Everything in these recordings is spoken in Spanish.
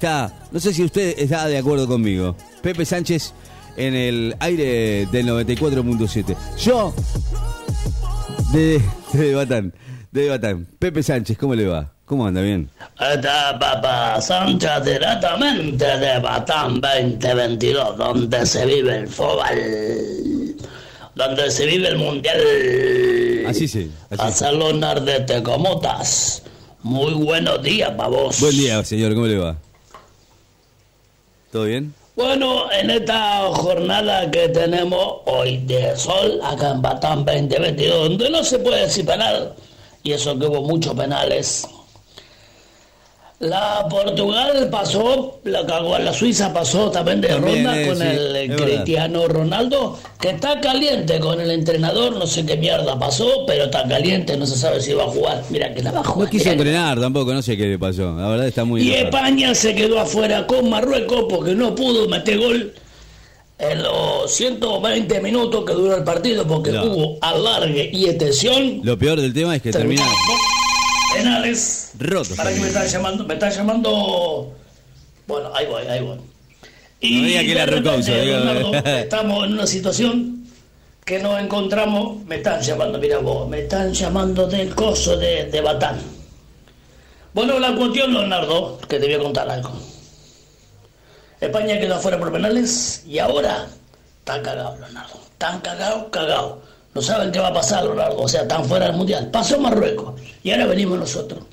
está, no sé si usted está de acuerdo conmigo. Pepe Sánchez en el aire del 94.7. Yo, de, de Batán, de Batán. Pepe Sánchez, ¿cómo le va? ¿Cómo anda? ¿Bien? Esta Pepe Sánchez directamente de Batán 2022, donde se vive el fútbol, donde se vive el mundial. Así sí. Así. Hacerlo Nardete, ¿cómo estás? Muy buenos días para vos. Buen día, señor, ¿cómo le va? ¿Todo bien? Bueno, en esta jornada que tenemos hoy de sol, acá en Batán 2022, donde no se puede decir penal, y eso que hubo muchos penales. La Portugal pasó, la cagó la Suiza pasó también de También, ronda eh, con sí, el verdad. Cristiano Ronaldo, que está caliente con el entrenador, no sé qué mierda pasó, pero está caliente, no se sabe si va a jugar. Mira que la va a No jugar. quiso mirá. entrenar tampoco, no sé qué le pasó. La verdad está muy... Y España se quedó afuera con Marruecos porque no pudo meter gol en los 120 minutos que duró el partido porque No. hubo alargue y extensión. Lo peor del tema es que termina penales. Roto. ¿Para qué me están llamando? Me están llamando. Bueno, ahí voy, ahí voy. No diga que la. Leonardo, estamos en una situación que nos encontramos. Me están llamando, mira vos, me están llamando del coso de, de Batán. Bueno, la cuestión, Leonardo, que te voy a contar algo. España quedó afuera por penales y ahora están cagados, Leonardo. Están cagados, cagados. No saben qué va a pasar, Leonardo. O sea, están fuera del mundial. Pasó Marruecos y ahora venimos nosotros.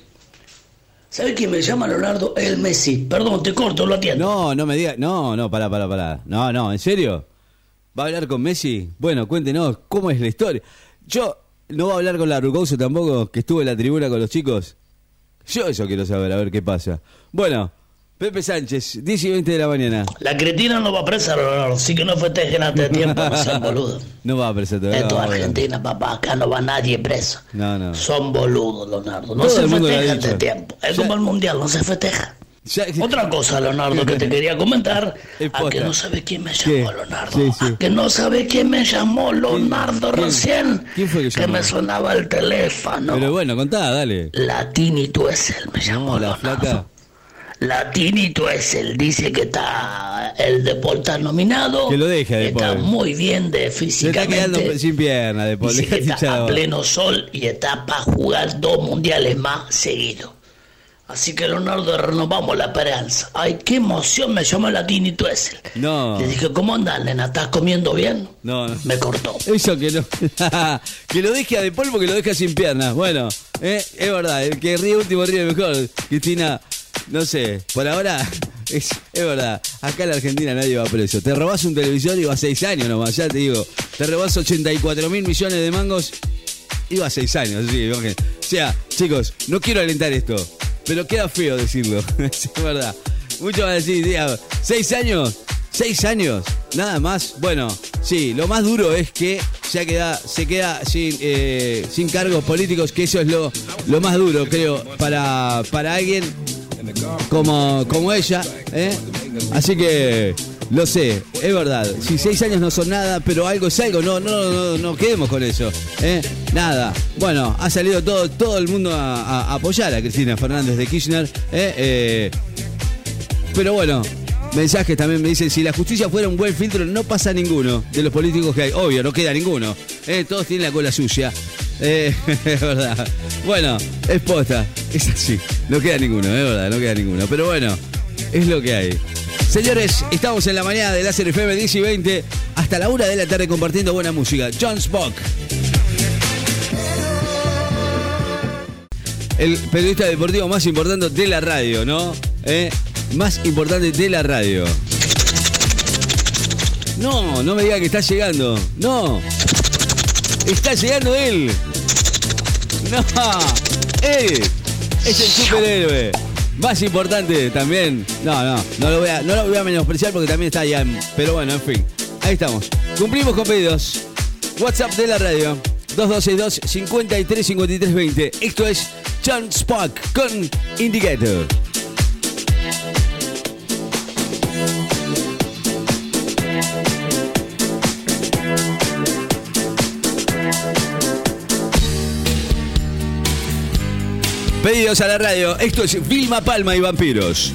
¿Sabes quién me llama, Leonardo? El Messi. Perdón, te corto, lo atiendo. No, no me diga, no, no, pará, pará, pará. No, no, ¿en serio? ¿Va a hablar con Messi? Bueno, cuéntenos, ¿cómo es la historia? Yo, ¿no va a hablar con la Rucouso tampoco, que estuvo en la tribuna con los chicos? Yo eso quiero saber, a ver qué pasa. Bueno, Pepe Sánchez, 10 y 20 de la mañana. La cretina no va presa, Leonardo. Así que no festejen antes de tiempo, no sean boludos. No va a aparecer todavía. Esto es no. Argentina, papá. Acá no va nadie preso. No, no. Son boludos, Leonardo. No Todo se festeja antes de tiempo. Es Ya- como el mundial, no se festeja. Ya- Otra cosa, Leonardo, que te quería comentar, Es a que posta. no sabe quién me ¿Qué? llamó, Leonardo. Sí, sí. A que no sabe quién me llamó, Leonardo, quién? recién. ¿Quién fue que llamó? me sonaba el teléfono. Pero bueno, contá, dale. La Tini Tuesel me llamó, No, la Leonardo. flaca. La Tini Tuesel dice que está el deporte nominado. Que lo deje a De Está muy bien de Se está físicamente. quedando sin pierna de Paul. Dice que Dejate está a pleno sol y está para jugar dos mundiales más seguidos. Así que Leonardo renovamos la esperanza. Ay, qué emoción me llamó la Tini Tuesel. No. Le dije, ¿cómo andas, nena? ¿Estás comiendo bien? No, no. Me cortó. Eso que no. que lo deje a De porque lo deja sin piernas. Bueno, eh, es verdad, el que ríe último ríe mejor. Cristina, no sé, por ahora es, es verdad. Acá en la Argentina nadie va preso. Te robás un televisor y vas seis años nomás, ya te digo. Te robás 84 mil millones de mangos y vas seis años. Sí, o sea, chicos, no quiero alentar esto, pero queda feo decirlo. es verdad. Muchos van decir, seis años. ¿Seis años? Nada más. Bueno, sí, lo más duro es que ya queda, se queda sin, eh, sin cargos políticos, que eso es lo, lo más duro, creo, para, para alguien como, como ella. ¿eh? Así que, lo sé, es verdad. Si seis años no son nada, pero algo es algo, no, no, no, no quedemos con eso. ¿eh? Nada. Bueno, ha salido todo, todo el mundo a, apoyar a Cristina Fernández de Kirchner. ¿eh? Eh, pero bueno, mensajes también me dicen, si la justicia fuera un buen filtro, no pasa ninguno de los políticos que hay. Obvio, no queda ninguno. Eh, todos tienen la cola sucia. Eh, es verdad. Bueno, es posta. Es así. No queda ninguno, es verdad, no queda ninguno. Pero bueno, es lo que hay. Señores, estamos en la mañana de Láser FM 10 y 20 hasta la una de la tarde compartiendo buena música. John Spock. El periodista deportivo más importante de la radio, ¿no? ¿Eh? Más importante de la radio. No, no me diga que está llegando. No. Está llegando él. No. Es el superhéroe. Más importante también. No, no. No lo voy a, menospreciar porque también está allá. Pero bueno, en fin. Ahí estamos. Cumplimos con pedidos. WhatsApp de la radio. 2262 53 53 20. Esto es John Spock con Indicator. Pedidos a la radio. Esto es Vilma Palma y Vampiros.